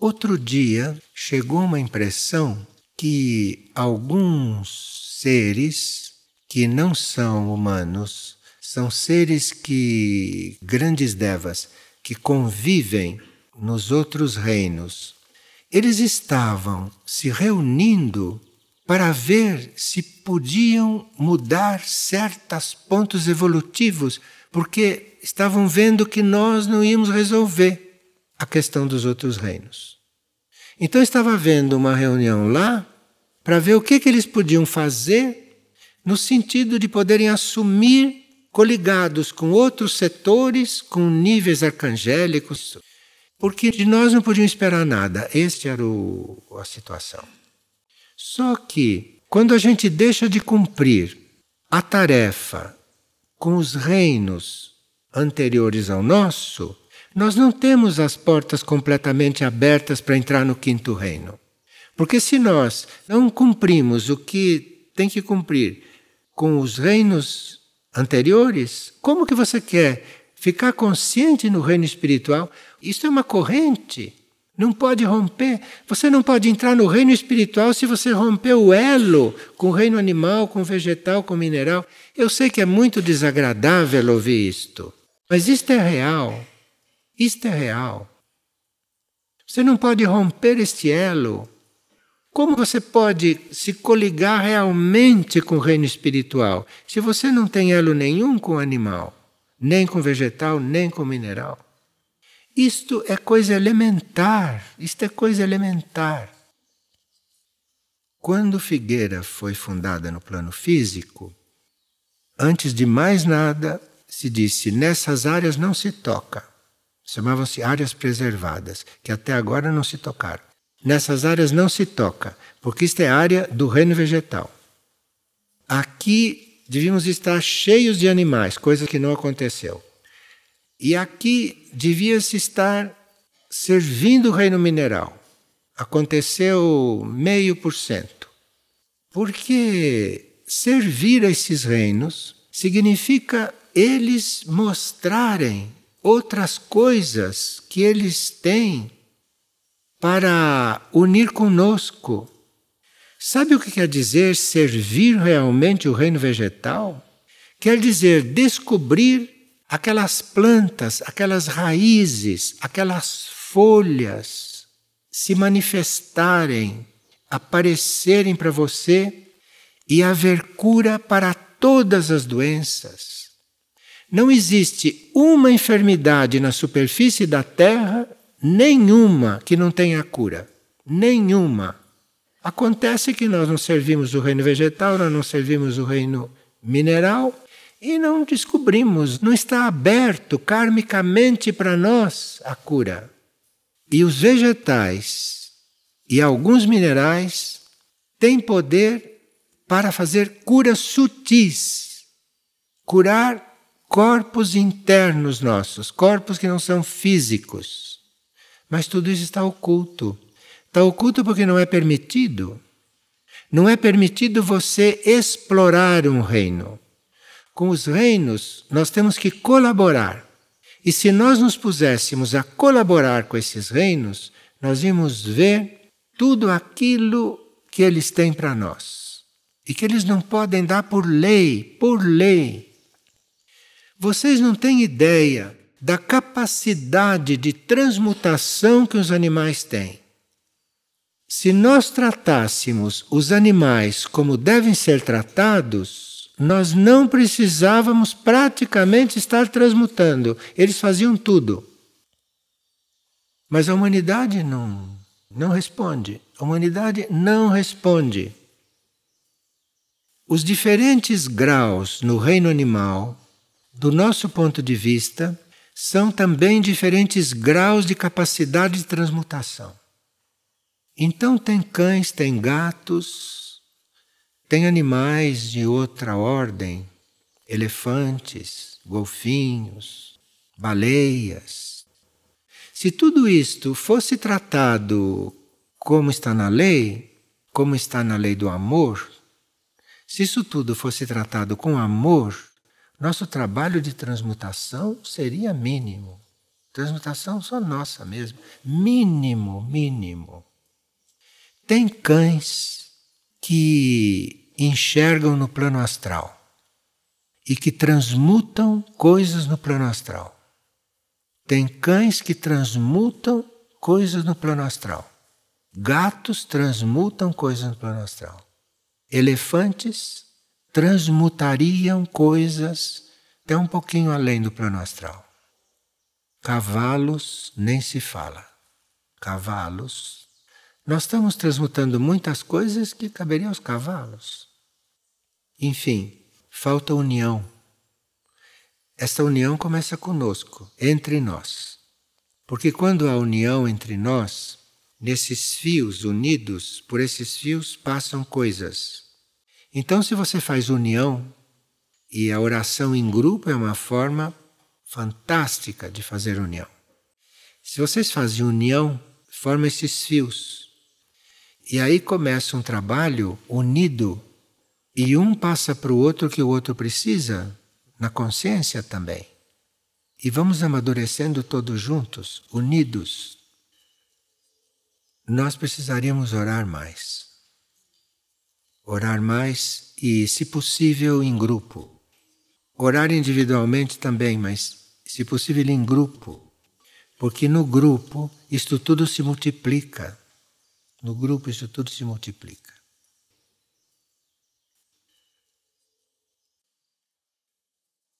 Outro dia chegou uma impressão que alguns seres que não são humanos, são seres que grandes devas que convivem nos outros reinos. Eles estavam se reunindo para ver se podiam mudar certos pontos evolutivos, porque estavam vendo que nós não íamos resolver a questão dos outros reinos. Então estava havendo uma reunião lá para ver o que, que eles podiam fazer no sentido de poderem assumir coligados com outros setores, com níveis arcangélicos, porque de nós não podiam esperar nada. Este era o, a situação. Só que, quando a gente deixa de cumprir a tarefa com os reinos anteriores ao nosso, nós não temos as portas completamente abertas para entrar no quinto reino. Porque se nós não cumprimos o que tem que cumprir com os reinos anteriores, como que você quer ficar consciente no reino espiritual? Isso é uma corrente. Não pode romper. Você não pode entrar no reino espiritual se você romper o elo com o reino animal, com o vegetal, com o mineral. Eu sei que é muito desagradável ouvir isto, mas isto é real. Isto é real. Você não pode romper este elo. Como você pode se coligar realmente com o reino espiritual se você não tem elo nenhum com o animal, nem com o vegetal, nem com o mineral? Isto é coisa elementar, isto é coisa elementar. Quando Figueira foi fundada no plano físico, antes de mais nada, se disse: nessas áreas não se toca. Chamavam-se áreas preservadas, que até agora não se tocaram. Nessas áreas não se toca, porque isto é área do reino vegetal. Aqui devíamos estar cheios de animais, coisa que não aconteceu. E aqui devia-se estar servindo o reino mineral. Aconteceu meio por cento. Porque servir a esses reinos significa eles mostrarem outras coisas que eles têm para unir conosco. Sabe o que quer dizer servir realmente o reino vegetal? Quer dizer descobrir aquelas plantas, aquelas raízes, aquelas folhas se manifestarem, aparecerem para você e haver cura para todas as doenças. Não existe uma enfermidade na superfície da Terra, nenhuma, que não tenha cura. Nenhuma. Acontece que nós não servimos o reino vegetal, nós não servimos o reino mineral, e não descobrimos, não está aberto karmicamente para nós a cura. E os vegetais e alguns minerais têm poder para fazer curas sutis, curar corpos internos nossos, corpos que não são físicos. Mas tudo isso está oculto. Está oculto porque não é permitido. Não é permitido você explorar um reino. Com os reinos, nós temos que colaborar. E se nós nos puséssemos a colaborar com esses reinos, nós íamos ver tudo aquilo que eles têm para nós. E que eles não podem dar por lei, por lei. Vocês não têm ideia da capacidade de transmutação que os animais têm. Se nós tratássemos os animais como devem ser tratados, nós não precisávamos praticamente estar transmutando, eles faziam tudo. Mas a humanidade não, não responde. A humanidade não responde. Os diferentes graus no reino animal, do nosso ponto de vista, são também diferentes graus de capacidade de transmutação. Então, tem cães, tem gatos, tem animais de outra ordem, elefantes, golfinhos, baleias. Se tudo isto fosse tratado como está na lei, como está na lei do amor, se isso tudo fosse tratado com amor, nosso trabalho de transmutação seria mínimo. Transmutação só nossa mesmo. Mínimo, mínimo. Tem cães que enxergam no plano astral e que transmutam coisas no plano astral. Tem cães que transmutam coisas no plano astral. Gatos transmutam coisas no plano astral. Elefantes transmutariam coisas até um pouquinho além do plano astral. Cavalos nem se fala. Cavalos. Nós estamos transmutando muitas coisas que caberiam aos cavalos. Enfim, falta união. Esta união começa conosco, entre nós. Porque quando há união entre nós, nesses fios unidos, por esses fios passam coisas. Então, se você faz união, e a oração em grupo é uma forma fantástica de fazer união. Se vocês fazem união, formam esses fios. E aí começa um trabalho unido e um passa para o outro que o outro precisa, na consciência também. E vamos amadurecendo todos juntos, unidos. Nós precisaríamos orar mais. Orar mais e, se possível, em grupo. Orar individualmente também, mas, se possível, em grupo. Porque no grupo isto tudo se multiplica. No grupo isto tudo se multiplica.